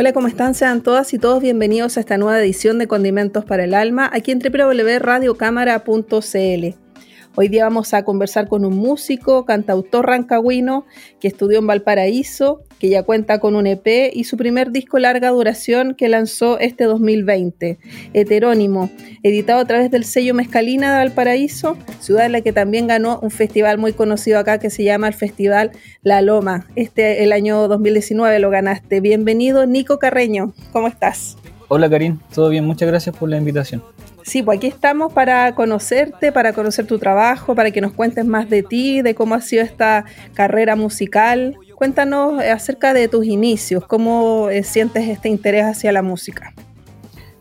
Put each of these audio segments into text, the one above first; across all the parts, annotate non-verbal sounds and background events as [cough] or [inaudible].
Hola, ¿cómo están? Sean todas y todos bienvenidos a esta nueva edición de Condimentos para el Alma aquí en www.radiocámara.cl. Hoy día vamos a conversar con un músico, cantautor rancagüino que estudió en Valparaíso, que ya cuenta con un EP y su primer disco larga duración que lanzó este 2020, Heterónimo, editado a través del sello Mezcalina de Valparaíso, ciudad en la que también ganó un festival muy conocido acá que se llama el Festival La Loma. Este el año 2019 lo ganaste. Bienvenido, Nico Carreño. ¿Cómo estás? Hola Karin, todo bien, muchas gracias por la invitación. Sí, pues aquí estamos para conocerte, para conocer tu trabajo, para que nos cuentes más de ti, de cómo ha sido esta carrera musical. Cuéntanos acerca de tus inicios, cómo eh, sientes este interés hacia la música.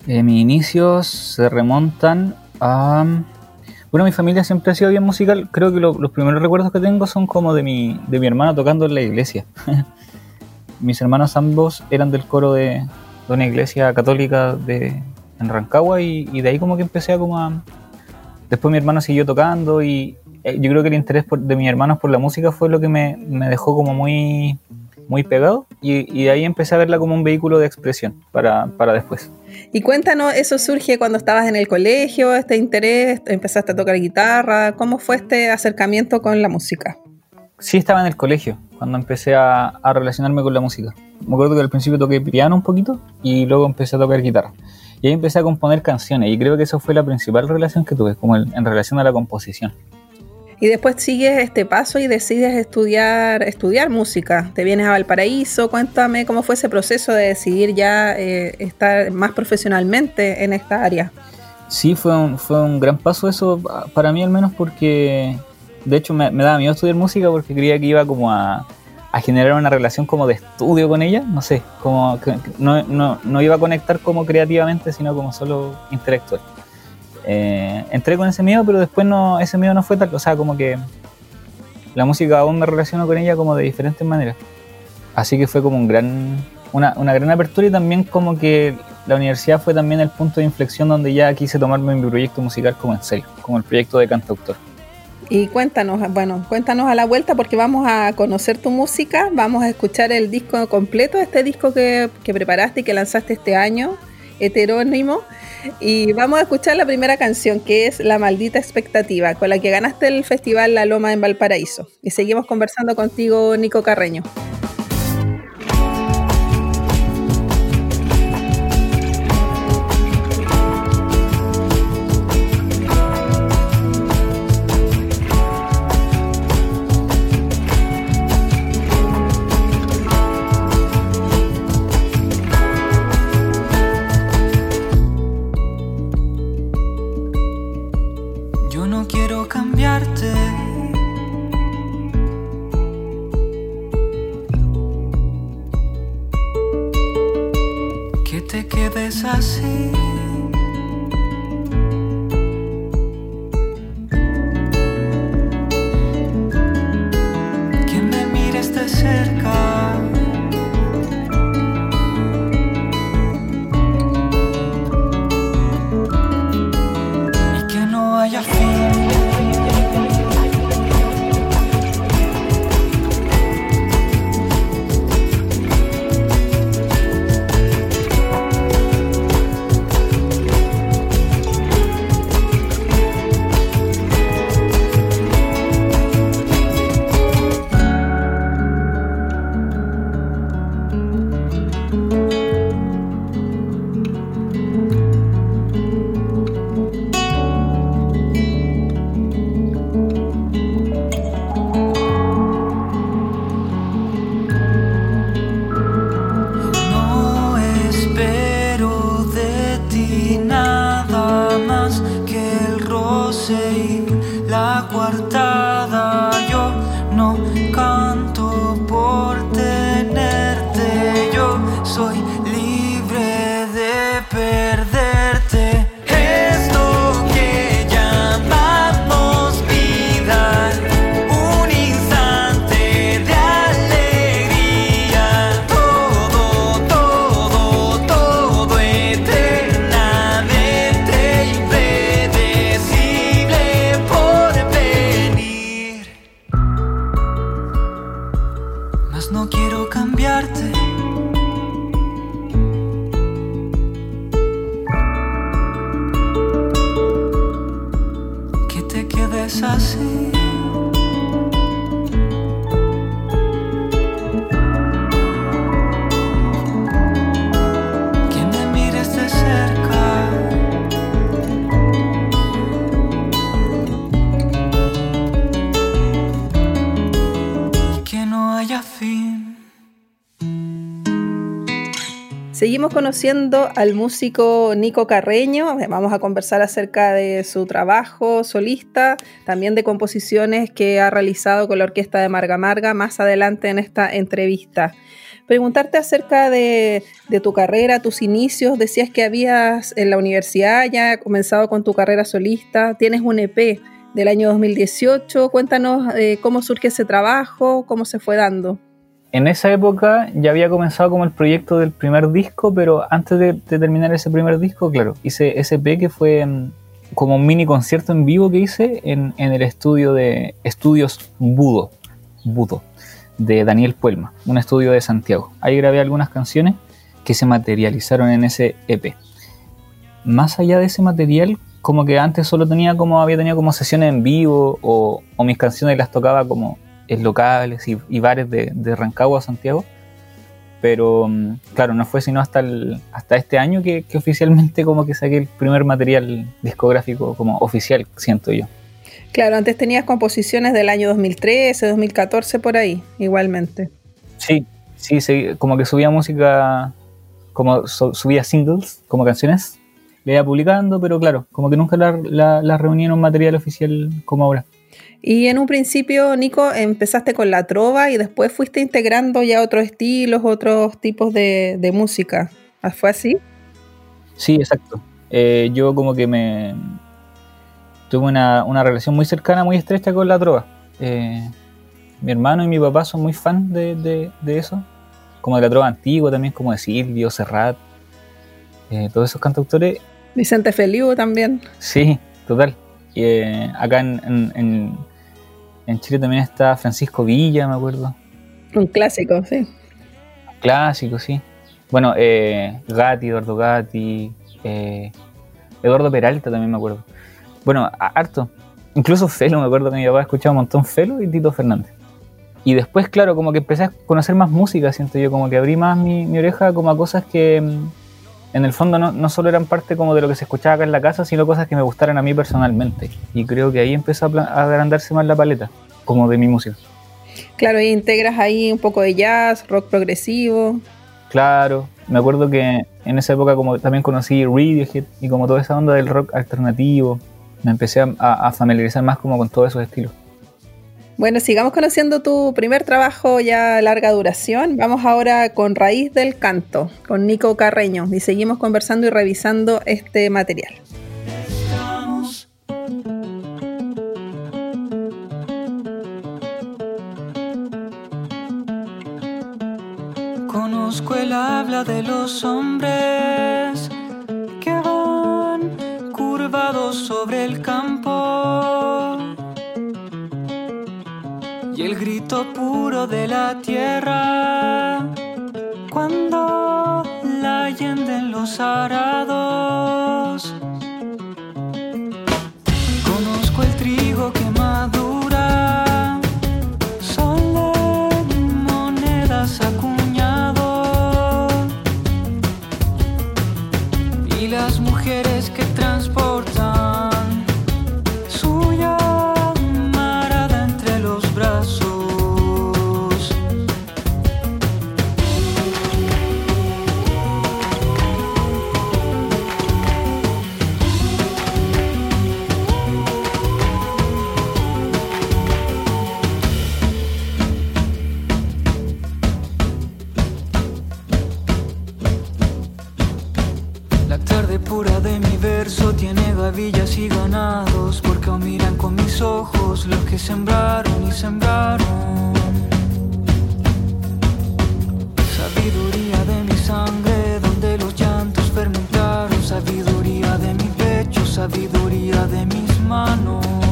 Eh, mis inicios se remontan a... Bueno, mi familia siempre ha sido bien musical. Creo que los primeros recuerdos que tengo son como de mi, de mi hermana tocando en la iglesia. [laughs] Mis hermanos ambos eran del coro de, de una iglesia católica de, en Rancagua y, de ahí como que empecé a como a... Después mi hermano siguió tocando y, eh, yo creo que el interés de mis hermanos por la música fue lo que me, dejó como muy, muy pegado y, de ahí empecé a verla como un vehículo de expresión para, para, después. Y cuéntanos, ¿eso surge cuando estabas en el colegio, este interés? ¿Empezaste a tocar guitarra? ¿Cómo fue este acercamiento con la música? Sí, estaba en el colegio cuando empecé a, a relacionarme con la música. Me acuerdo que al principio toqué piano un poquito y luego empecé a tocar guitarra. Y ahí empecé a componer canciones y creo que eso fue la principal relación que tuve, como en relación a la composición y después sigues este paso y decides estudiar, estudiar música. Te vienes a Valparaíso, cuéntame cómo fue ese proceso de decidir ya eh, estar más profesionalmente en esta área. Sí, fue un, fue un gran paso eso, para mí al menos porque, de hecho me, daba miedo estudiar música porque creía que iba como a, generar una relación como de estudio con ella, no sé, como no, no, no iba a conectar como creativamente, sino como solo intelectual. Eh, entré con ese miedo, pero después no, ese miedo no fue tal, o sea, como que la música aún me relaciono con ella como de diferentes maneras. Así que fue como un gran, una, una gran apertura y también como que la universidad fue también el punto de inflexión donde ya quise tomarme mi proyecto musical como en serio, como el proyecto de cantautor. Y cuéntanos, bueno, cuéntanos a la vuelta porque vamos a conocer tu música, vamos a escuchar el disco completo, este disco que, que preparaste y que lanzaste este año, heterónimo. Y vamos a escuchar la primera canción, que es La Maldita Expectativa, con la que ganaste el Festival La Loma en Valparaíso. Y seguimos conversando contigo, Nico Carreño. Conociendo al músico Nico Carreño. Vamos a conversar acerca de su trabajo solista, también de composiciones que ha realizado con la orquesta de Marga Marga más adelante en esta entrevista. Preguntarte acerca de, de tu carrera, tus inicios. Decías que habías en la universidad ya comenzado con tu carrera solista. Tienes un EP del año 2018. Cuéntanos eh, cómo surge ese trabajo, cómo se fue dando. En esa época ya había comenzado como el proyecto del primer disco, pero antes de, terminar ese primer disco, claro, hice EP que fue mm, como un mini concierto en vivo que hice en, en el estudio de Estudios Budo, Budo, de Daniel Puelma, un estudio de Santiago. Ahí grabé algunas canciones que se materializaron en ese EP. Más allá de ese material, como que antes solo tenía como, había tenido como sesiones en vivo o, o mis canciones las tocaba como en locales y, y bares de, de, Rancagua a Santiago. Pero mm, claro, no fue sino hasta, el, hasta este año que, que, oficialmente como que saqué el primer material discográfico como oficial, siento yo. Claro, antes tenías composiciones del año 2013, 2014 por ahí, igualmente. Sí, sí, sí como que subía música, como so, subía singles, como canciones, le iba publicando, pero claro, como que nunca la, la, la reuní en un material oficial como ahora. Y en un principio, Nico, empezaste con la trova y después fuiste integrando ya otros estilos, otros tipos de, de música. ¿Fue así? Sí, exacto. Eh, yo como que me tuve una, una, relación muy cercana, muy estrecha con la trova. Eh, mi hermano y mi papá son muy fan de, de, de, eso, como de la trova antigua también, como de Silvio, Serrat, eh, todos esos cantautores. Vicente Feliu también. Sí, total. Y, eh, acá en, en, en, Chile también está Francisco Villa, me acuerdo. Un clásico, sí. Clásico, sí. Bueno, eh, Gatti, Eduardo Gatti, eh, Eduardo Peralta también me acuerdo. Bueno, harto. Incluso Felo, me acuerdo que mi papá escuchaba un montón Felo y Tito Fernández. Y después, claro, como que empecé a conocer más música, siento yo, como que abrí más mi, mi oreja como a cosas que mm, en el fondo no, no, solo eran parte como de lo que se escuchaba acá en la casa, sino cosas que me gustaran a mí personalmente. Y creo que ahí empezó a, a agrandarse más la paleta, como de mi música. Claro, y integras ahí un poco de jazz, rock progresivo. Claro, me acuerdo que en esa época como también conocí Radiohead y como toda esa onda del rock alternativo. Me empecé a, a familiarizar más como con todos esos estilos. Bueno, sigamos conociendo tu primer trabajo ya larga duración. Vamos ahora con Raíz del Canto, con Nico Carreño, y seguimos conversando y revisando este material. Conozco el habla de los hombres que van curvados sobre el campo puro de la tierra cuando la yenden los arados. Villas y ganados, porque aún miran con mis ojos los que sembraron y sembraron. Sabiduría de mi sangre, donde los llantos fermentaron, sabiduría de mi pecho, sabiduría de mis manos.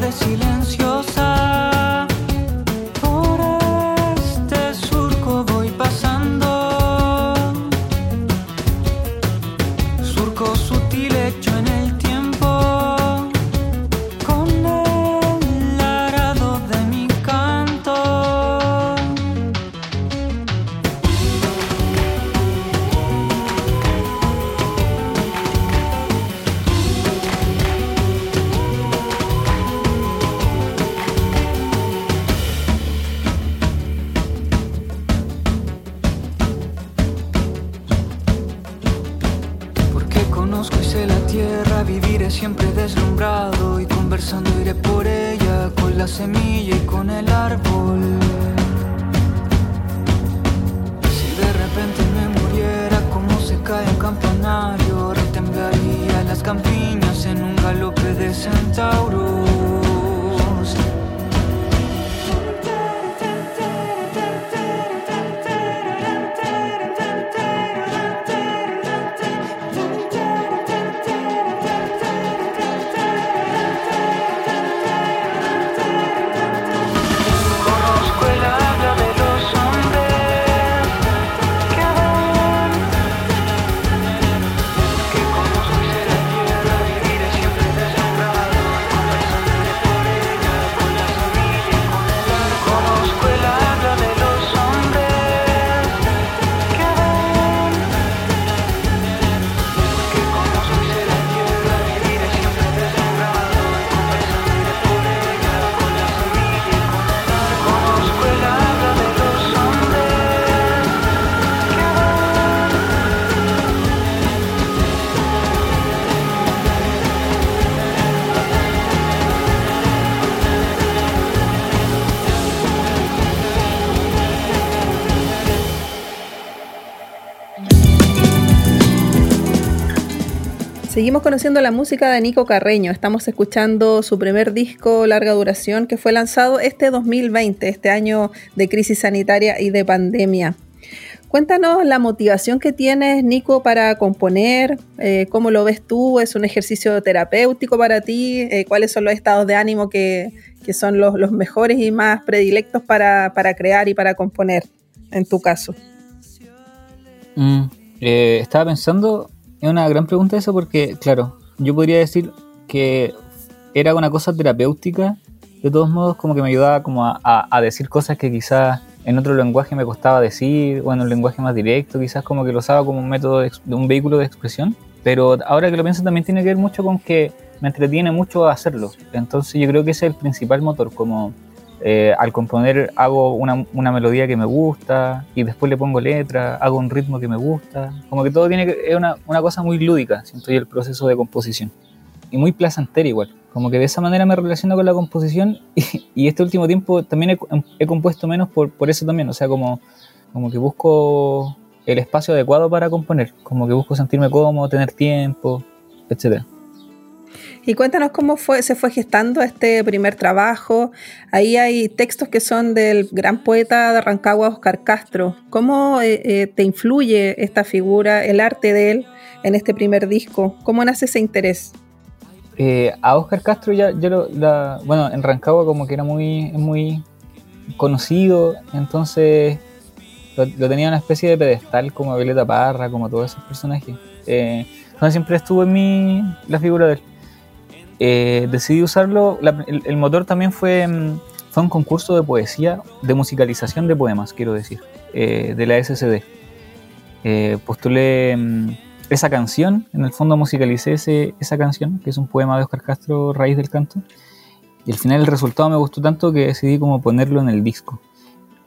Lento en Seguimos conociendo la música de Nico Carreño. Estamos escuchando su primer disco larga duración que fue lanzado este 2020, este año de crisis sanitaria y de pandemia. Cuéntanos la motivación que tienes, Nico, para componer, eh, cómo lo ves tú, es un ejercicio terapéutico para ti, Eh, cuáles son los estados de ánimo que, que son los, los mejores y más predilectos para, para crear y para componer, en tu caso. Mm, eh, estaba pensando, es una gran pregunta eso porque, claro, yo podría decir que era una cosa terapéutica, de todos modos como que me ayudaba como a, a- a decir cosas que quizás en otro lenguaje me costaba decir, o en un lenguaje más directo, quizás como que lo usaba como un método, de, un vehículo de expresión, pero ahora que lo pienso también tiene que ver mucho con que me entretiene mucho hacerlo, entonces yo creo que ese es el principal motor, como eh, al componer hago una, una melodía que me gusta y después le pongo letra, hago un ritmo que me gusta. Como que todo tiene que, es una, una cosa muy lúdica, siento yo, el proceso de composición. Y muy placentera igual. Como que de esa manera me relaciono con la composición [laughs] y, este último tiempo también he, he compuesto menos por, por eso también. O sea, como, como que busco el espacio adecuado para componer. Como que busco sentirme cómodo, tener tiempo, etcétera. Y cuéntanos cómo fue, se fue gestando este primer trabajo. Ahí hay textos que son del gran poeta de Rancagua, Oscar Castro. ¿Cómo eh, eh, te influye esta figura, el arte de él, en este primer disco? ¿Cómo nace ese interés? Eh, a Oscar Castro ya, lo, bueno, en Rancagua como que era muy, muy conocido, entonces lo, lo tenía en una especie de pedestal como Violeta Parra, como todos esos personajes. Eh, entonces siempre estuvo en mí la figura de él. Eh, decidí usarlo, la- el, el motor también fue, mm, fue un concurso de poesía, de musicalización de poemas, quiero decir, eh, de la SCD. Eh, postulé mm, esa canción, en el fondo musicalicé ese- esa canción, que es un poema de Oscar Castro, Raíz del Canto, y al final el resultado me gustó tanto que decidí como ponerlo en el disco.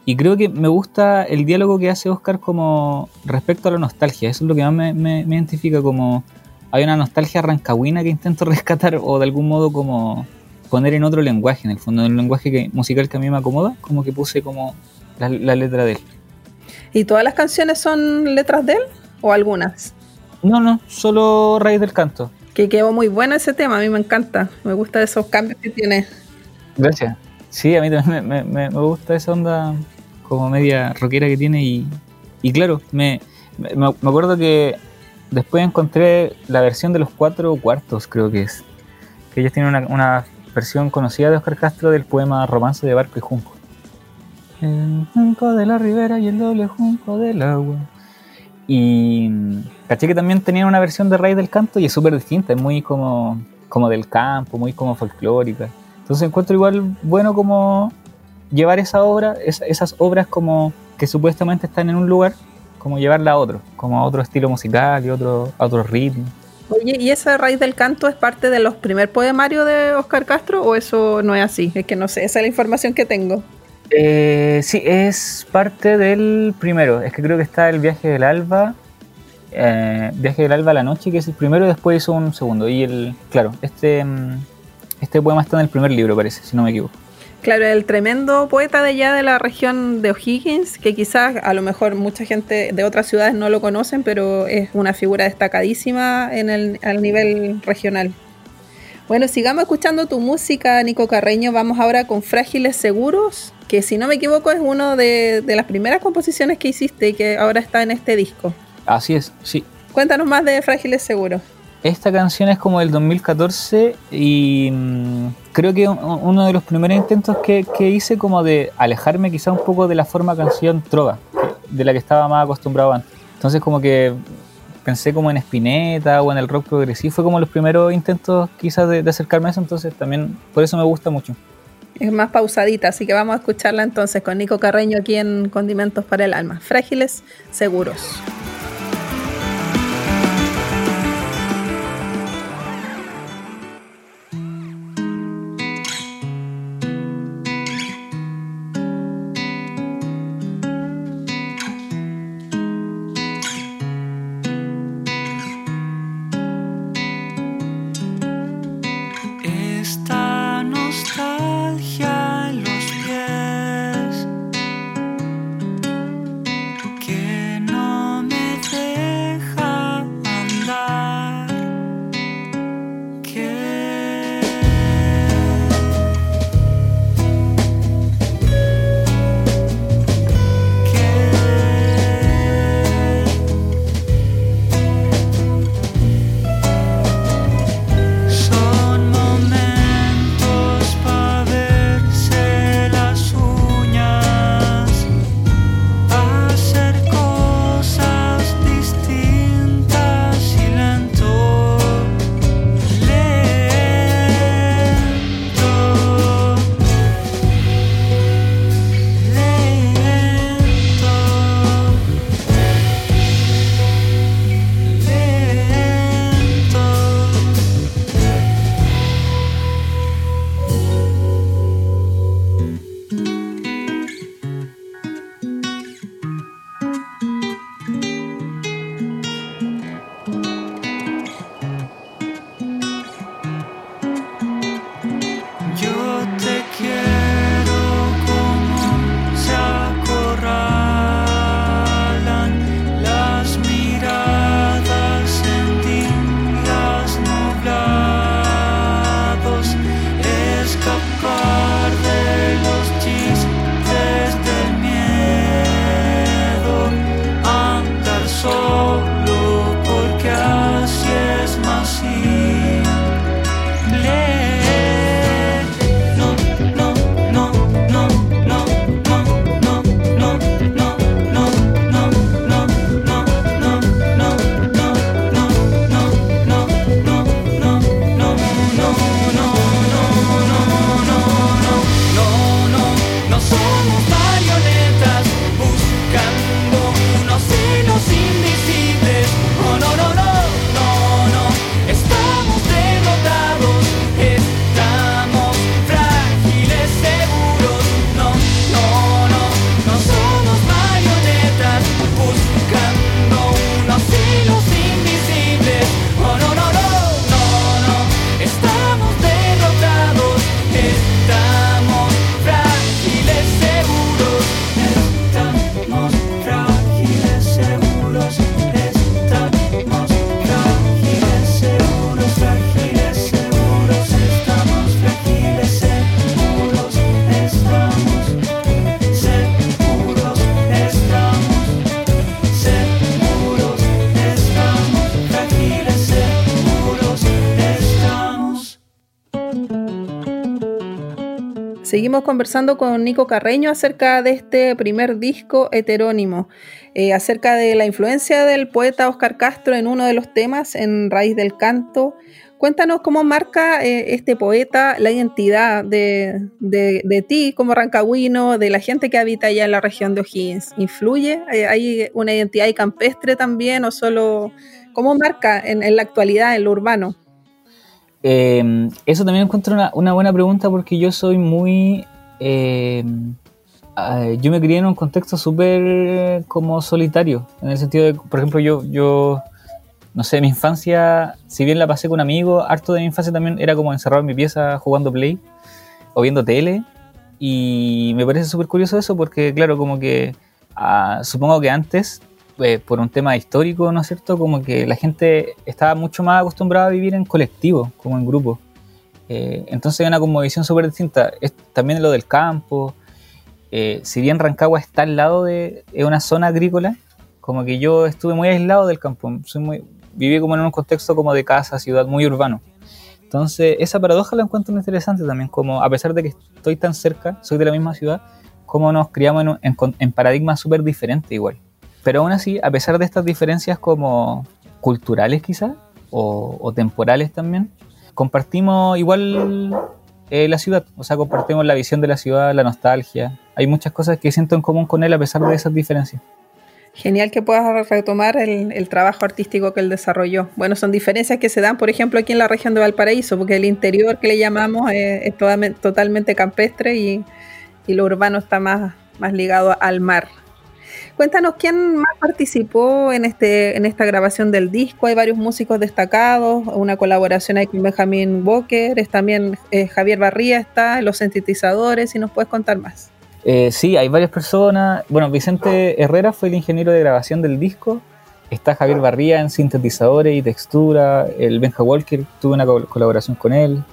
Y creo que me gusta el diálogo que hace Oscar como respecto a la nostalgia, eso es lo que más me, me- me identifica como hay una nostalgia rancagüina que intento [laughs] rescatar o de algún modo como poner en otro lenguaje, en el fondo, en un lenguaje que, musical que a mí me acomoda, como que puse como la, la letra de él. ¿Y todas las canciones son letras de él o algunas? No, no, solo Raíz del Canto. Que quedó muy bueno ese tema, a mí me encanta. Me gusta esos cambios que tiene. Gracias. Sí, a mí también me, me- me gusta esa onda como media rockera que tiene y, y claro, me, me, me acuerdo que después encontré la versión de los cuatro cuartos, creo que es. Que ellos tienen una, versión conocida de Oscar Castro del poema Romance de Barco y Junco. El junco de la ribera y el doble junco del agua. Y mm, caché que también tenían una versión de Raíz del Canto y es súper distinta, es muy como, como del campo, muy como folclórica. Entonces encuentro igual bueno como llevar esa obra, es- esas obras como que supuestamente están en un lugar, como llevarla a otro, como a otro estilo musical y otro, a otro ritmo. Oye, ¿y esa raíz del canto es parte de los primer poemarios de Oscar Castro o eso no es así? Es que no sé, esa es la información que tengo. Eh, sí, es parte del primero. Es que creo que está el viaje del alba. eh, viaje del alba a la noche, que es el primero, y después hizo un segundo. Y el, claro, este, mm, este poema está en el primer libro, parece, si no me equivoco. Claro, el tremendo poeta de allá de la región de O'Higgins, que quizás a lo mejor mucha gente de otras ciudades no lo conocen, pero es una figura destacadísima en el al nivel regional. Bueno, sigamos escuchando tu música, Nico Carreño. Vamos ahora con Frágiles Seguros, que si no me equivoco es una de, de las primeras composiciones que hiciste y que ahora está en este disco. Así es, sí. Cuéntanos más de Frágiles Seguros. Esta canción es como del 2014 y mm, creo que un- uno de los primeros intentos que, que hice como de alejarme quizá un poco de la forma canción trova, de la que estaba más acostumbrado antes. Entonces como que pensé como en Spinetta o en el rock progresivo, fue como los primeros intentos quizás de, de acercarme a eso, entonces también por eso me gusta mucho. Es más pausadita, así que vamos a escucharla entonces con Nico Carreño aquí en Condimentos para el Alma. Frágiles Seguros. Seguimos conversando con Nico Carreño acerca de este primer disco heterónimo, eh, acerca de la influencia del poeta Oscar Castro en uno de los temas, en Raíz del Canto. Cuéntanos cómo marca eh, este poeta la identidad de, de- ti como rancagüino, de la gente que habita allá en la región de O'Higgins. ¿Influye? ¿Hay una identidad campestre también o solo... ¿Cómo marca en, en la actualidad, en lo urbano? Eh, eso también encuentro una, buena pregunta porque yo soy muy... eh, yo me crié en un contexto súper como solitario, en el sentido de, por ejemplo, yo, yo, no sé, mi infancia, si bien la pasé con amigos, harto de mi infancia también era como encerrado en mi pieza jugando play o viendo tele. Y me parece súper curioso eso porque, claro, como que ah, supongo que antes, eh, por un tema histórico, ¿no es cierto? Como que la gente estaba mucho más acostumbrada a vivir en colectivo, como en grupo. Eh, entonces hay una como visión súper distinta. Es también lo del campo. Eh, si bien Rancagua está al lado de es una zona agrícola, como que yo estuve muy aislado del campo. Soy muy, viví como en un contexto como de casa, ciudad, muy urbano. Entonces, esa paradoja la encuentro interesante también, como a pesar de que estoy tan cerca, soy de la misma ciudad, cómo nos criamos en, en en paradigmas súper diferentes igual. Pero aún así, a pesar de estas diferencias como culturales quizás, o, o temporales también, compartimos igual eh, la ciudad, o sea, compartimos la visión de la ciudad, la nostalgia. Hay muchas cosas que siento en común con él a pesar de esas diferencias. Genial que puedas retomar el, el trabajo artístico que él desarrolló. Bueno, son diferencias que se dan, por ejemplo, aquí en la región de Valparaíso, porque el interior que le llamamos eh, es totalmente, totalmente campestre y, y lo urbano está más, más ligado al mar. Cuéntanos quién más participó en, este, en esta grabación del disco. Hay varios músicos destacados, una colaboración ahí con Benjamín Walker, es también eh, Javier Barría está, los sintetizadores, si nos puedes contar más. Eh, sí, hay varias personas. Bueno, Vicente Herrera fue el ingeniero de grabación del disco. Está Javier Barría en sintetizadores y textura. El Benja Walker, tuve una col- colaboración con él.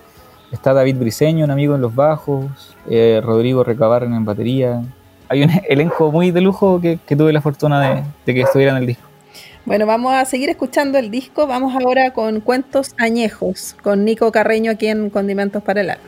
Está David Briseño, un amigo en los bajos. eh, Rodrigo Recabarren en batería. Hay un elenco muy de lujo que, que tuve la fortuna de, de que estuviera en el disco. Bueno, vamos a seguir escuchando el disco. Vamos ahora con Cuentos Añejos, con Nico Carreño aquí en Condimentos para el Alma.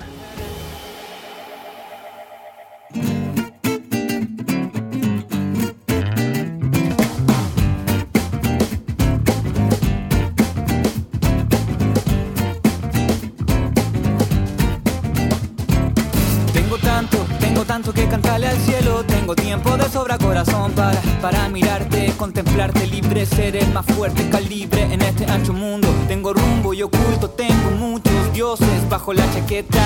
Tengo tanto, tengo tanto que cantarle al cielo. Tengo tiempo de sobra corazón para, para mirarte, contemplarte libre, ser el más fuerte calibre en este ancho mundo. Tengo rumbo y oculto, tengo muchos dioses bajo la chaqueta.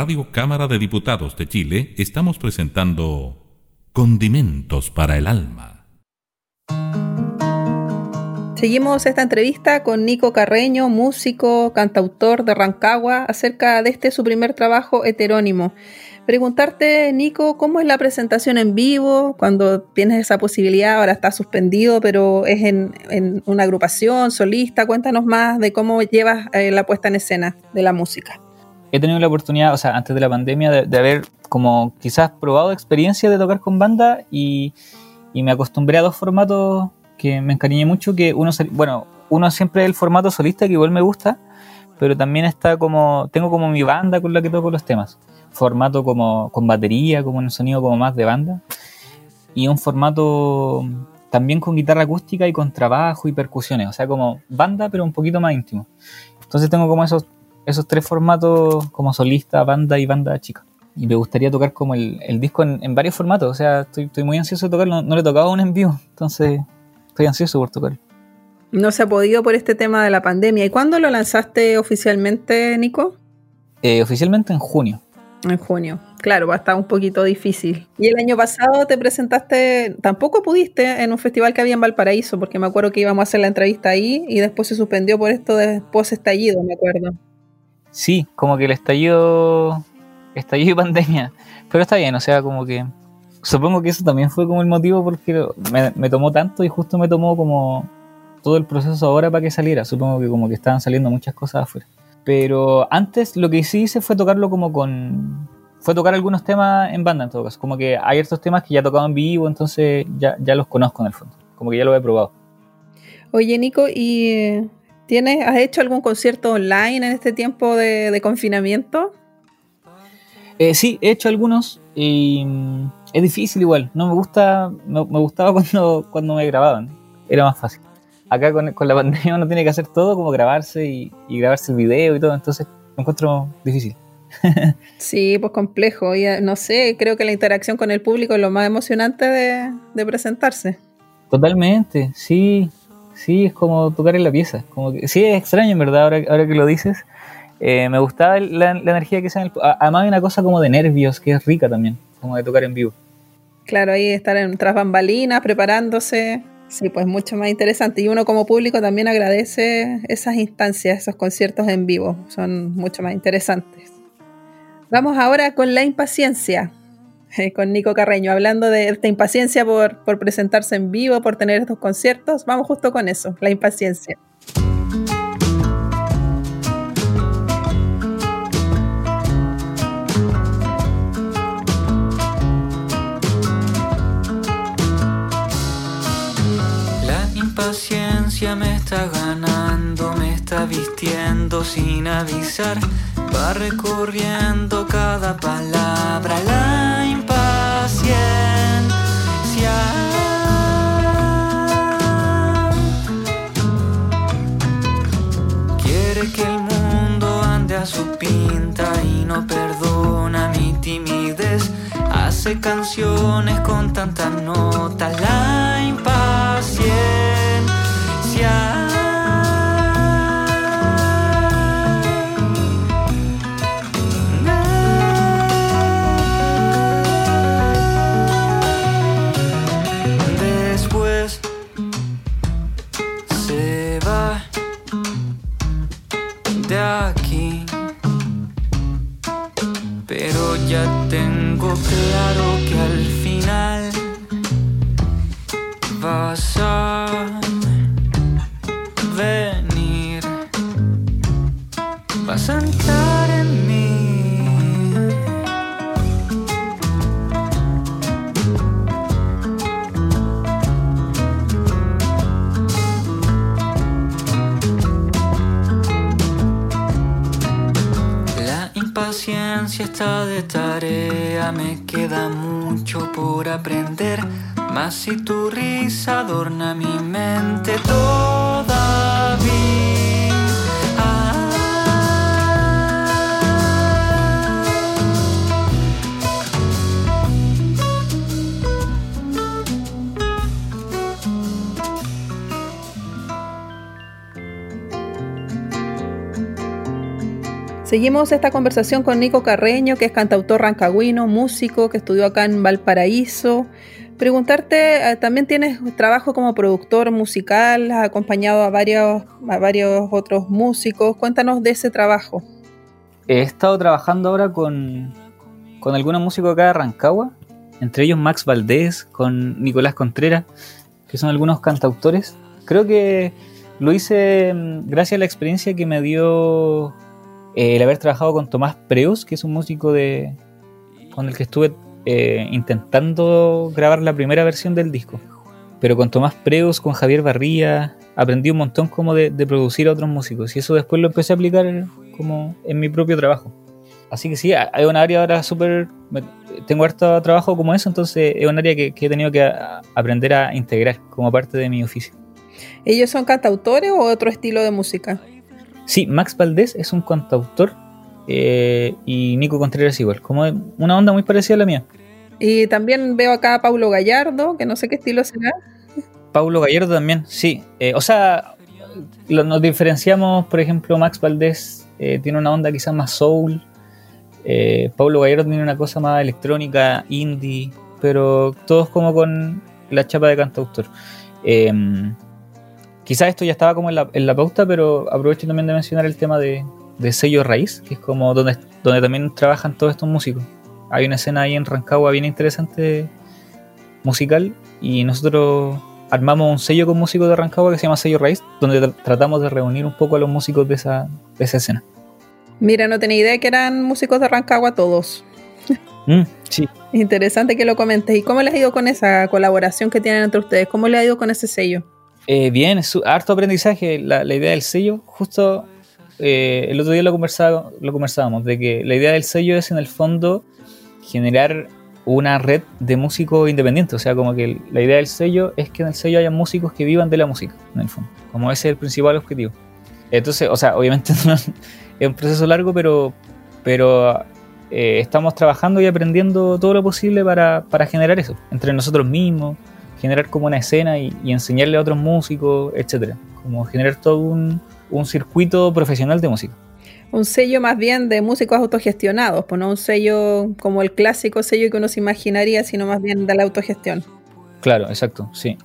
Radio Cámara de Diputados de Chile estamos presentando Condimentos para el Alma. Seguimos esta entrevista con Nico Carreño, músico, cantautor de Rancagua, acerca de este su primer trabajo heterónimo. Preguntarte, Nico, ¿cómo es la presentación en vivo? Cuando tienes esa posibilidad, ahora está suspendido, pero es en, una agrupación, solista. Cuéntanos más de cómo llevas eh, la puesta en escena de la música. He tenido la oportunidad, o sea, antes de la pandemia, de, de haber como quizás probado experiencia de tocar con banda y, y me acostumbré a dos formatos que me encariñé mucho, que uno, bueno, uno siempre es el formato solista que igual me gusta, pero también está como, tengo como mi banda con la que toco los temas, formato como con batería, como un sonido como más de banda, y un formato también con guitarra acústica y con trabajo y percusiones, o sea, como banda pero un poquito más íntimo. Entonces tengo como esos esos tres formatos como solista, banda y banda chica. y me gustaría tocar como el, el disco en, en varios formatos. O sea, estoy, estoy muy ansioso de tocarlo. No, no le he tocado aún en vivo, entonces estoy ansioso por tocarlo. No se ha podido por este tema de la pandemia. ¿Y cuándo lo lanzaste oficialmente, Nico? Eh, oficialmente en junio. En junio. Claro, va a estar un poquito difícil. Y el año pasado te presentaste, tampoco pudiste en un festival que había en Valparaíso, porque me acuerdo que íbamos a hacer la entrevista ahí y después se suspendió por esto de post estallido, me acuerdo. Sí, como que el estallido, estallido y pandemia. Pero está bien, o sea, como que supongo que eso también fue como el motivo porque me, me tomó tanto y justo me tomó como todo el proceso ahora para que saliera. Supongo que como que estaban saliendo muchas cosas afuera. Pero antes lo que sí hice fue tocarlo como con... Fue tocar algunos temas en banda en todo caso. Como que hay estos temas que ya he tocado en vivo, entonces ya, ya los conozco en el fondo. Como que ya lo he probado. Oye, Nico, ¿y eh, tienes, has hecho algún concierto online en este tiempo de, de confinamiento? Eh, sí, he hecho algunos y mm, es difícil igual. No me gusta, me, me gustaba [laughs] cuando, cuando me grababan. Era más fácil. Acá con, con la [laughs] pandemia uno tiene que hacer todo como grabarse y, y grabarse el video y todo, entonces lo encuentro difícil. [laughs] Sí, pues complejo. Y, eh, no sé, creo que la interacción con el público es lo más emocionante de, de presentarse. Totalmente, sí, sí, es como tocar en la pieza. Como que, sí, es extraño en verdad, ahora, que lo dices. Eh, me gustaba la, energía que sea en el... Además hay una cosa como de nervios que es rica también, como de tocar en vivo. Claro, ahí estar en tras bambalinas, preparándose. Sí, pues mucho más interesante. Y uno como público también agradece esas instancias, esos conciertos en vivo. Son mucho más interesantes. Vamos ahora con la impaciencia, [laughs] con Nico Carreño, hablando de esta impaciencia por, por presentarse en vivo, por tener estos conciertos. Vamos justo con eso, la impaciencia. La impaciencia me está ganando, vistiendo sin avisar. Va recorriendo cada palabra. La impaciencia. Quiere que el mundo ande a su pinta y no perdona mi timidez. Hace canciones con tantas notas. La impaciencia. Claro que al final vas a impaciencia está de tarea, me queda mucho por aprender. Mas si tu risa adorna mi mente todavía. Seguimos esta conversación con Nico Carreño, que es cantautor rancagüino, músico, que estudió acá en Valparaíso. Preguntarte, eh, también tienes trabajo como productor musical, has acompañado a varios, varios otros músicos. Cuéntanos de ese trabajo. He estado trabajando ahora con, con algunos músicos acá de Rancagua, entre ellos Max Valdés, con Nicolás Contreras, que son algunos cantautores. Creo que lo hice mm, gracias a la experiencia que me dio el haber trabajado con Tomás Preus, que es un músico de, con el que estuve eh, intentando grabar la primera versión del disco. Pero con Tomás Preus, con Javier Barría, aprendí un montón como de, producir a otros músicos y eso después lo empecé a aplicar como en mi propio trabajo. Así que sí, hay una área ahora súper... Tengo harto trabajo como eso, entonces es un área que, he tenido que aprender a integrar como parte de mi oficio. ¿Ellos son cantautores o otro estilo de música? Sí, Max Valdés es un cantautor eh, y Nico Contreras igual, como una onda muy parecida a la mía. Y también veo acá a Paulo Gallardo, que no sé qué estilo será. Paulo Gallardo también, sí. Eh, o sea, lo- nos diferenciamos, por ejemplo, Max Valdés eh, tiene una onda quizás más soul. Paulo Gallardo tiene una cosa más electrónica, indie, pero todos como con la chapa de cantautor. Quizás esto ya estaba como en la, en la pauta, pero aprovecho también de mencionar el tema de, de sello raíz, que es como donde, donde también trabajan todos estos músicos. Hay una escena ahí en Rancagua bien interesante musical y nosotros armamos un sello con músicos de Rancagua que se llama Sello Raíz, donde tra- tratamos de reunir un poco a los músicos de esa, de esa escena. Mira, no tenía idea que eran músicos de Rancagua todos. [laughs] Mm, sí, Interesante que lo comentes. ¿Y cómo les ha ido con esa colaboración que tienen entre ustedes? ¿Cómo les ha ido con ese sello? Eh, bien, es harto aprendizaje. La, idea del sello, justo eh, el otro día lo, conversaba, lo conversábamos, de que la idea del sello es en el fondo generar una red de músicos independientes. O sea, como que la idea del sello es que en el sello haya músicos que vivan de la música, en el fondo. Como ese es el principal objetivo. Entonces, o sea, obviamente [laughs] no es un proceso largo, pero, pero eh, estamos trabajando y aprendiendo todo lo posible para, para generar eso, entre nosotros mismos, generar como una escena y, y enseñarle a otros músicos, etcétera. Como generar todo un, un circuito profesional de música. Un sello más bien de músicos autogestionados, pues no un sello como el clásico sello que uno se imaginaría, sino más bien de la autogestión. Claro, exacto, sí.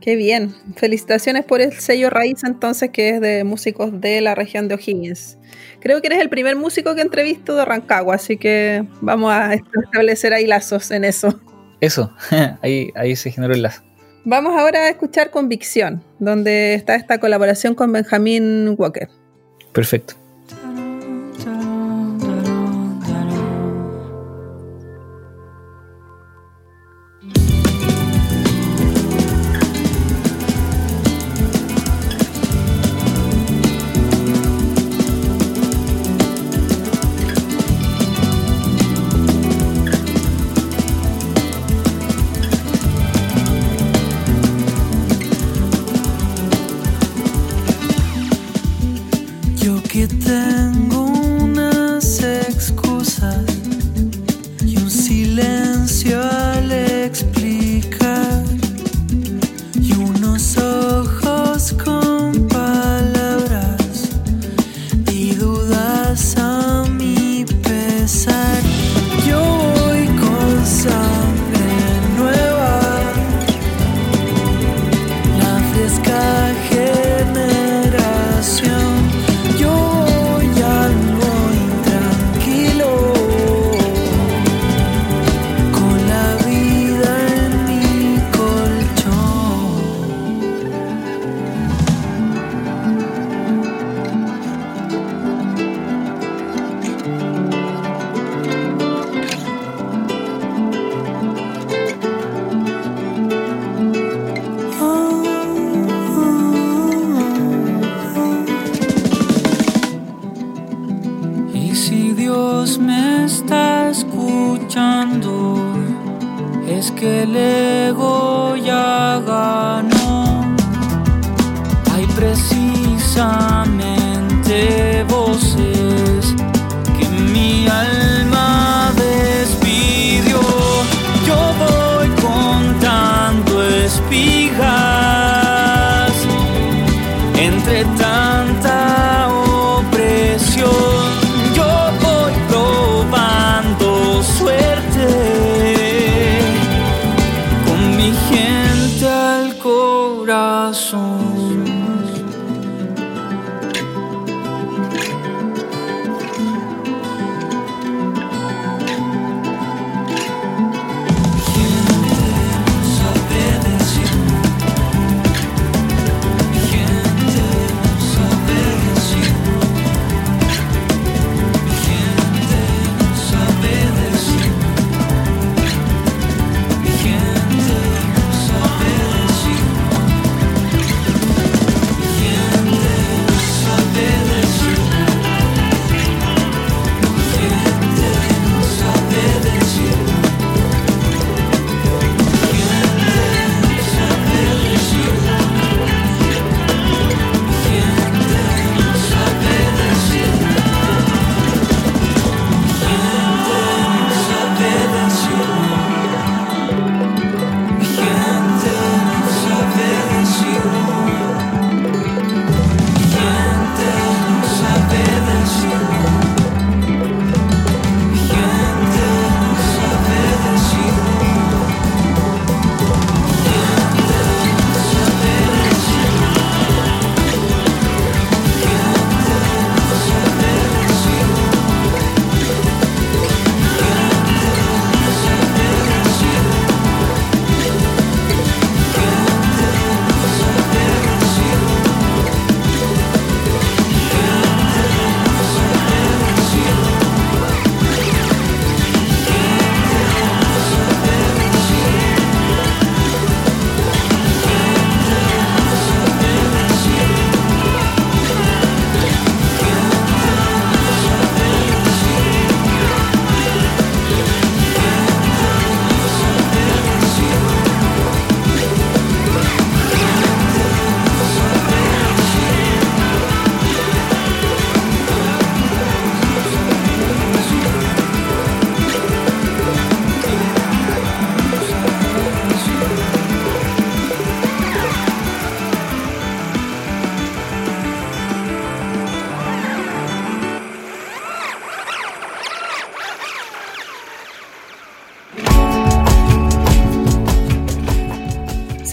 Qué bien. Felicitaciones por el sello Raíz entonces, que es de músicos de la región de O'Higgins. Creo que eres el primer músico que entrevisto de Rancagua, así que vamos a establecer ahí lazos en eso. Eso, [laughs] ahí, ahí se generó el lazo. Vamos ahora a escuchar Convicción, donde está esta colaboración con Benjamín Walker. Perfecto.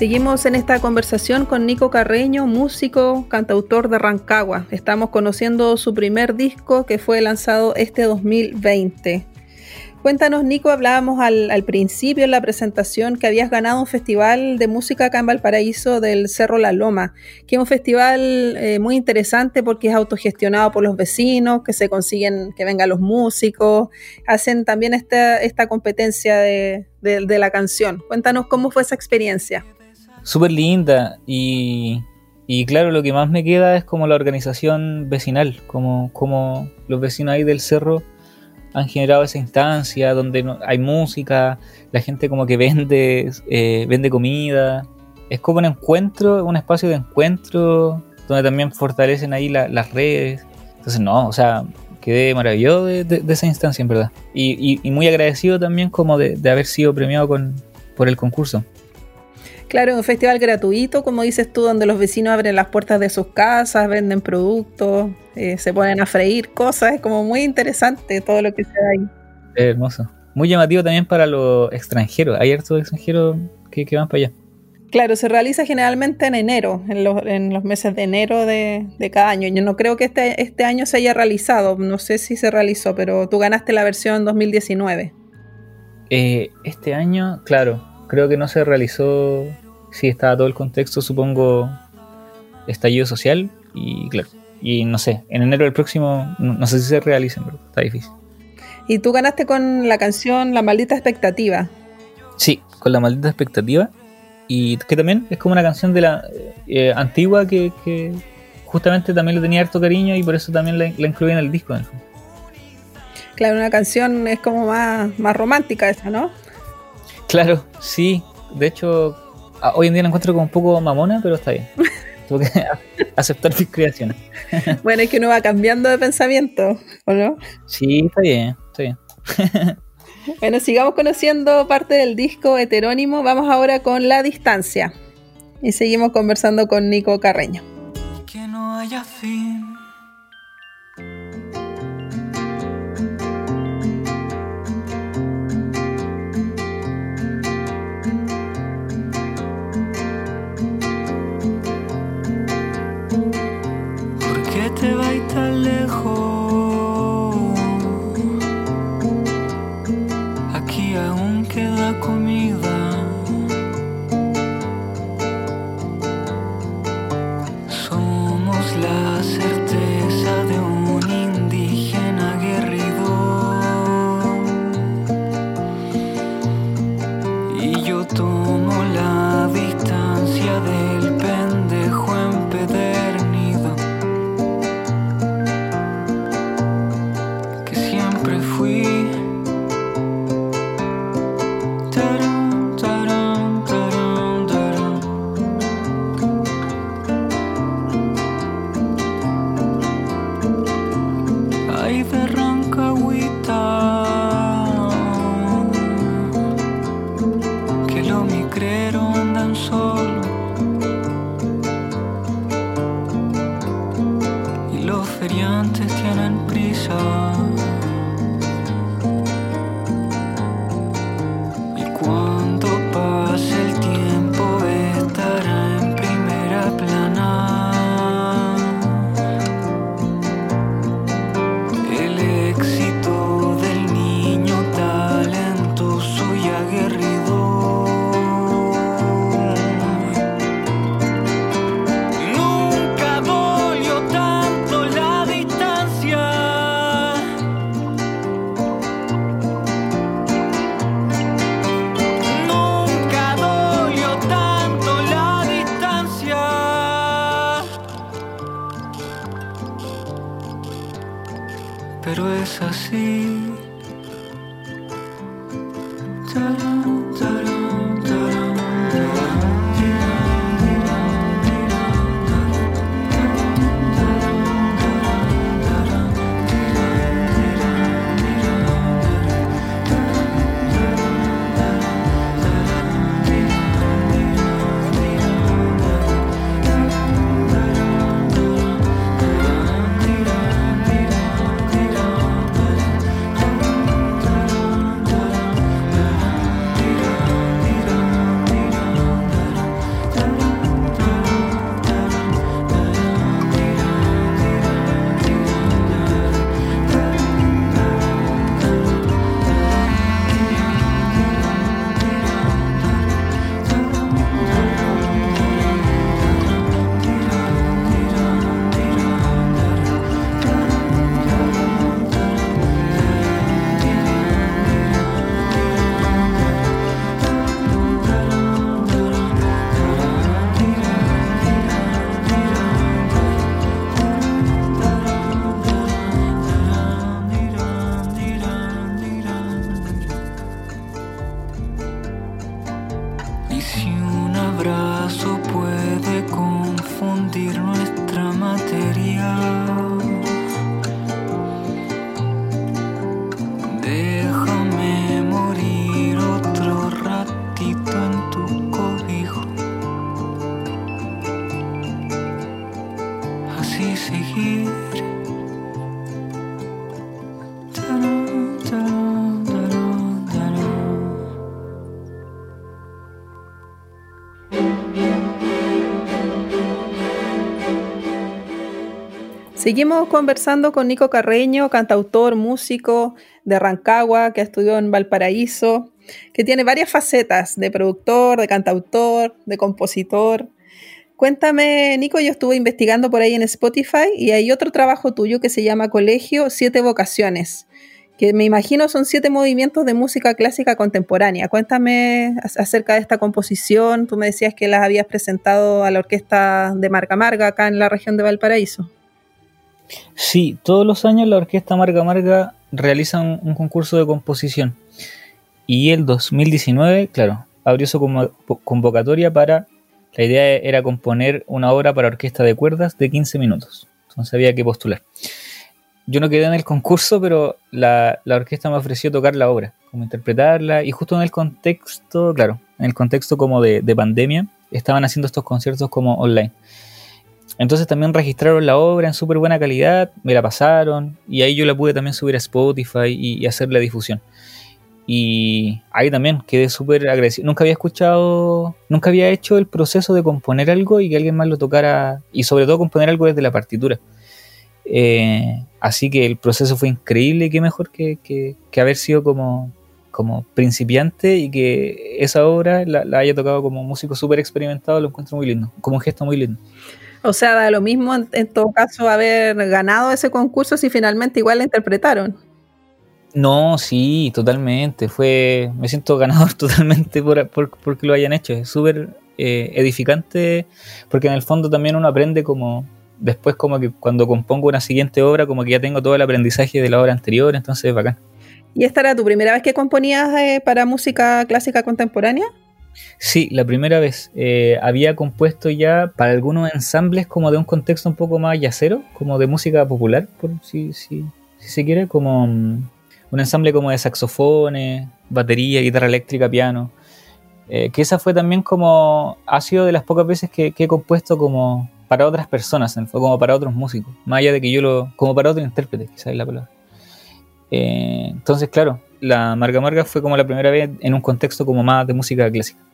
Seguimos en esta conversación con Nico Carreño, músico, cantautor de Rancagua. Estamos conociendo su primer disco que fue lanzado este 2020. Cuéntanos, Nico, hablábamos al, principio en la presentación que habías ganado un festival de música acá en Valparaíso del Cerro La Loma, que es un festival eh, muy interesante porque es autogestionado por los vecinos, que se consiguen que vengan los músicos, hacen también esta, competencia de la canción. Cuéntanos cómo fue esa experiencia. Súper linda y, y claro, lo que más me queda es como la organización vecinal, como, como los vecinos ahí del cerro han generado esa instancia donde no, hay música, la gente como que vende, eh, vende comida. Es como un encuentro, un espacio de encuentro donde también fortalecen ahí la, las redes. Entonces, no, o sea, quedé maravilloso de, de, de esa instancia, en verdad. Y, y, y muy agradecido también como de, de, haber sido premiado con, por el concurso. Claro, un festival gratuito, como dices tú, donde los vecinos abren las puertas de sus casas, venden productos, eh, se ponen a freír cosas, es como muy interesante todo lo que se da ahí. Es hermoso. Muy llamativo también para los extranjeros. Hay hartos extranjeros que, que, van para allá. Claro, se realiza generalmente en enero, en los, en los meses de enero de, de, cada año. Yo no creo que este, este año se haya realizado, no sé si se realizó, pero tú ganaste la versión 2019. Eh, este año, claro, creo que no se realizó, sí estaba todo el contexto, supongo, estallido social y claro, y no sé, en enero del próximo, no, no sé si se realiza, pero está difícil. Y tú ganaste con la canción La maldita expectativa. Sí, con La maldita expectativa y que también es como una canción de la eh, antigua que, que, justamente también le tenía harto cariño y por eso también la, la incluí en el disco. En el claro, una canción es como más, más romántica esa, ¿no? Claro, sí. De hecho, hoy en día la encuentro como un poco mamona, pero está bien. [laughs] Tengo que [laughs] aceptar mis creaciones. [laughs] bueno, es que uno va cambiando de pensamiento, ¿o no? Sí, está bien, está bien. bueno, sigamos conociendo parte del disco heterónimo. Vamos ahora con La Distancia. Y seguimos conversando con Nico Carreño. Que no haya fin. Te vais tan lejos. Seguimos conversando con Nico Carreño, cantautor, músico de Rancagua, que estudió en Valparaíso, que tiene varias facetas de productor, de cantautor, de compositor. Cuéntame, Nico, yo estuve investigando por ahí en Spotify y hay otro trabajo tuyo que se llama Colegio Siete Vocaciones, que me imagino son siete movimientos de música clásica contemporánea. Cuéntame ac- acerca de esta composición. Tú me decías que las habías presentado a la orquesta de Marga Marga acá en la región de Valparaíso. Sí, todos los años la Orquesta Marga Marga realiza un, concurso de composición. Y el 2019, claro, abrió su convo- convocatoria para. La idea era componer una obra para orquesta de cuerdas de 15 minutos. Entonces había que postular. Yo no quedé en el concurso, pero la, la orquesta me ofreció tocar la obra, como interpretarla. Y justo en el contexto, claro, en el contexto como de pandemia, estaban haciendo estos conciertos como online. Entonces también registraron la obra en súper buena calidad, me la pasaron y ahí yo la pude también subir a Spotify y, y hacer la difusión. Y ahí también quedé súper agradecido. Nunca había escuchado, nunca había hecho el proceso de componer algo y que alguien más lo tocara y sobre todo componer algo desde la partitura. Eh, así que el proceso fue increíble y qué mejor que, que- haber sido como, como principiante y que esa obra la, la haya tocado como músico súper experimentado, lo encuentro muy lindo, como un gesto muy lindo. O sea, da lo mismo en, en todo caso haber ganado ese concurso si finalmente igual la interpretaron. No, sí, totalmente. Fue, me siento ganador [laughs] totalmente por, por- porque lo hayan hecho. Es súper eh, edificante porque en el fondo también uno aprende como después como que cuando compongo una siguiente obra como que ya tengo todo el aprendizaje de la obra anterior, entonces es bacán. ¿Y esta era tu primera vez que componías eh, para música clásica contemporánea? Sí, la primera vez eh, había compuesto ya para algunos ensambles como de un contexto un poco más yacero, como de música popular, por si, si, se quiere, como mm, un ensamble como de saxofones, batería, guitarra eléctrica, piano. Eh, que esa fue también como, ha sido de las pocas veces que, he compuesto como para otras personas, fondo, como para otros músicos, más allá de que yo lo, como para otro intérprete, quizás es la palabra. Eh, entonces, claro, la Marga Marga fue como la primera vez en un contexto como más de música clásica.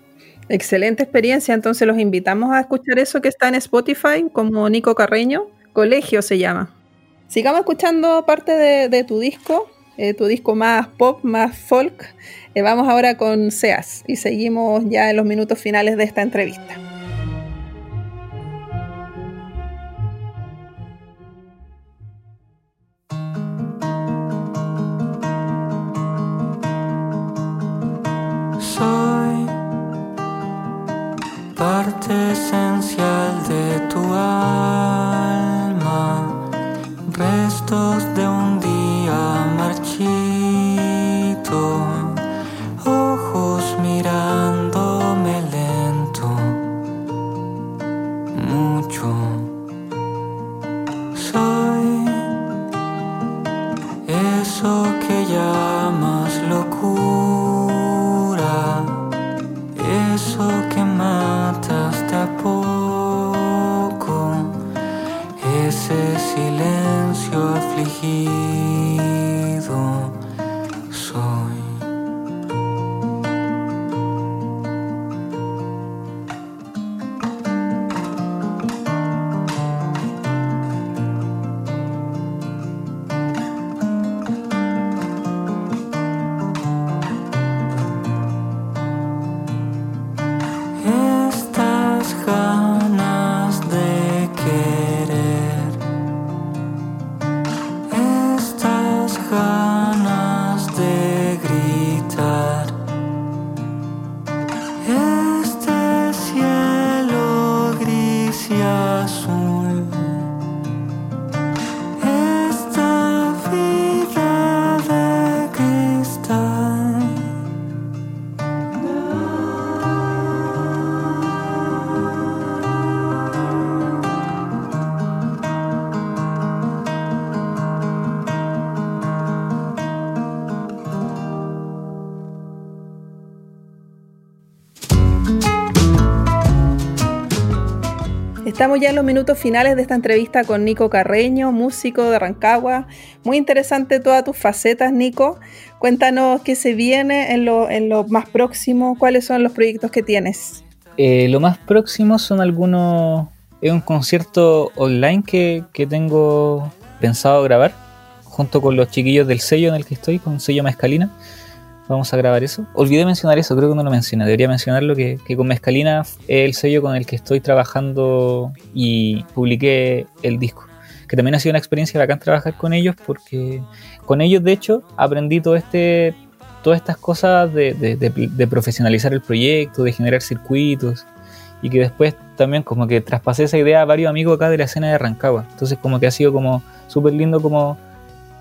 Excelente experiencia, entonces los invitamos a escuchar eso que está en Spotify como Nico Carreño, Colegio se llama. Sigamos escuchando parte de, tu disco, eh, tu disco más pop, más folk. Eh, vamos ahora con Seas y seguimos ya en los minutos finales de esta entrevista. Soy parte esencial de tu alma, restos Estamos ya en los minutos finales de esta entrevista con Nico Carreño, músico de Rancagua. Muy interesante todas tus facetas, Nico. Cuéntanos qué se viene en lo, más próximo, cuáles son los proyectos que tienes. Eh, lo más próximo son algunos. Es un concierto online que, que tengo pensado grabar junto con los chiquillos del sello en el que estoy, con sello Mezcalina. Vamos a grabar eso. Olvidé mencionar eso, creo que no lo mencioné. Debería mencionarlo que, que con Mezcalina es el sello con el que estoy trabajando y publiqué el disco. Que también ha sido una experiencia bacán trabajar con ellos porque con ellos, de hecho, aprendí todo este, todas estas cosas de, de- profesionalizar el proyecto, de generar circuitos y que después también como que traspasé esa idea a varios amigos acá de la escena de Rancagua. Entonces como que ha sido como súper lindo como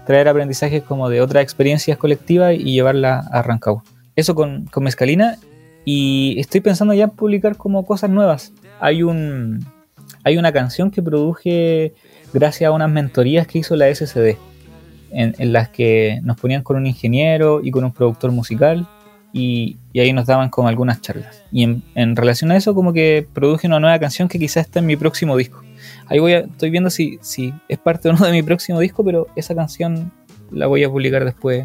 traer aprendizajes como de otras experiencias colectivas y llevarla a Rancagua. Eso con, con Mezcalina y estoy pensando ya en publicar como cosas nuevas. Hay un hay una canción que produje gracias a unas mentorías que hizo la SCD en, las que nos ponían con un ingeniero y con un productor musical y, y ahí nos daban como algunas charlas. Y en relación a eso como que produje una nueva canción que quizás está en mi próximo disco. Ahí voy a, estoy viendo si, si es parte o no de mi próximo disco, pero esa canción la voy a publicar después.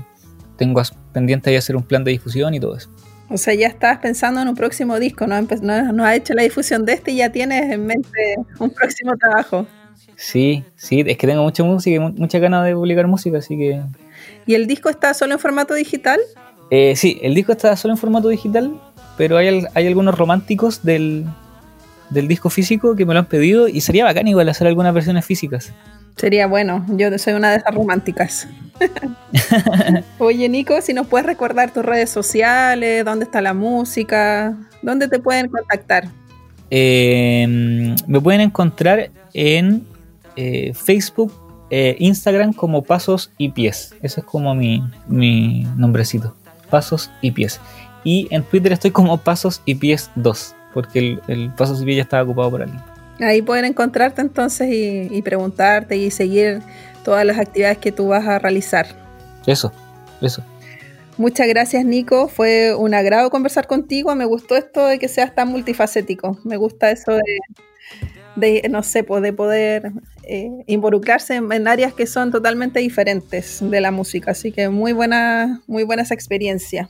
Tengo pendiente de hacer un plan de difusión y todo eso. O sea, ya estás pensando en un próximo disco, ¿no? No, no has hecho la difusión de este y ya tienes en mente un próximo trabajo. Sí, sí, es que tengo mucha música y mu- muchas ganas de publicar música, así que... ¿Y el disco está solo en formato digital? Eh, sí, el disco está solo en formato digital, pero hay, hay algunos románticos del, del disco físico que me lo han pedido y sería bacán igual hacer algunas versiones físicas. Sería bueno, yo soy una de esas románticas. [laughs] Oye, Nico, si nos puedes recordar tus redes sociales, dónde está la música, dónde te pueden contactar. Eh, me pueden encontrar en eh, Facebook, eh, Instagram como Pasos y Pies. Ese es como mi, mi nombrecito. Pasos y Pies. Y en Twitter estoy como Pasos y Pies 2, porque el, y Pies ya estaba ocupado por alguien. Ahí pueden encontrarte entonces y, y preguntarte y seguir todas las actividades que tú vas a realizar. Eso, eso. Muchas gracias, Nico. Fue un agrado conversar contigo. Me gustó esto de que seas tan multifacético. Me gusta eso de, de no sé, pues, de poder eh, involucrarse en, en áreas que son totalmente diferentes de la música. Así que muy buena, muy buena esa experiencia.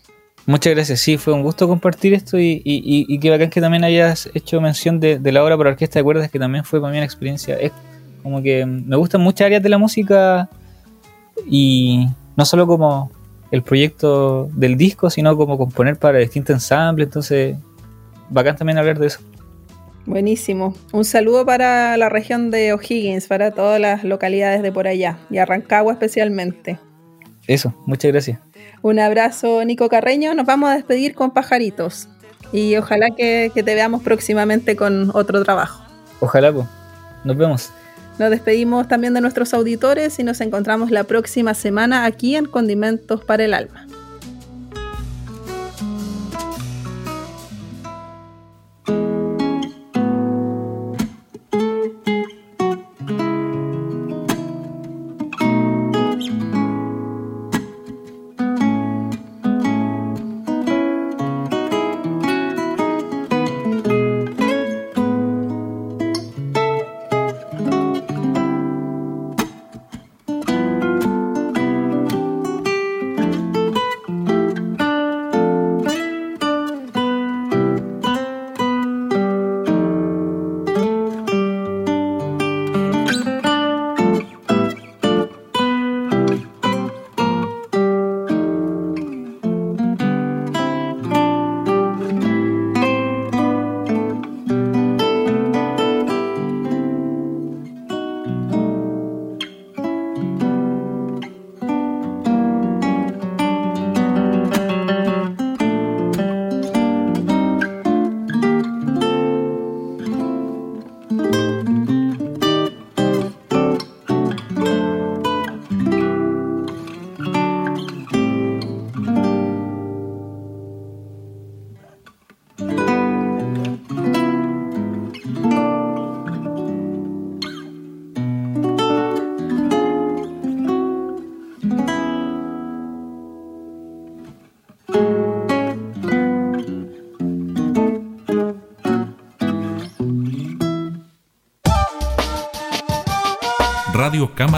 Muchas gracias, sí, fue un gusto compartir esto y, y, y, y qué bacán que también hayas hecho mención de, la obra para orquesta de cuerdas, que también fue para mí una experiencia. Es como que me gustan muchas áreas de la música y no solo como el proyecto del disco, sino como componer para distintos ensambles, entonces bacán también hablar de eso. Buenísimo. Un saludo para la región de O'Higgins, para todas las localidades de por allá y a Rancagua especialmente. Eso, muchas gracias. Un abrazo, Nico Carreño. Nos vamos a despedir con pajaritos. Y ojalá que, que te veamos próximamente con otro trabajo. Ojalá, pues. Nos vemos. Nos despedimos también de nuestros auditores y nos encontramos la próxima semana aquí en Condimentos para el Alma.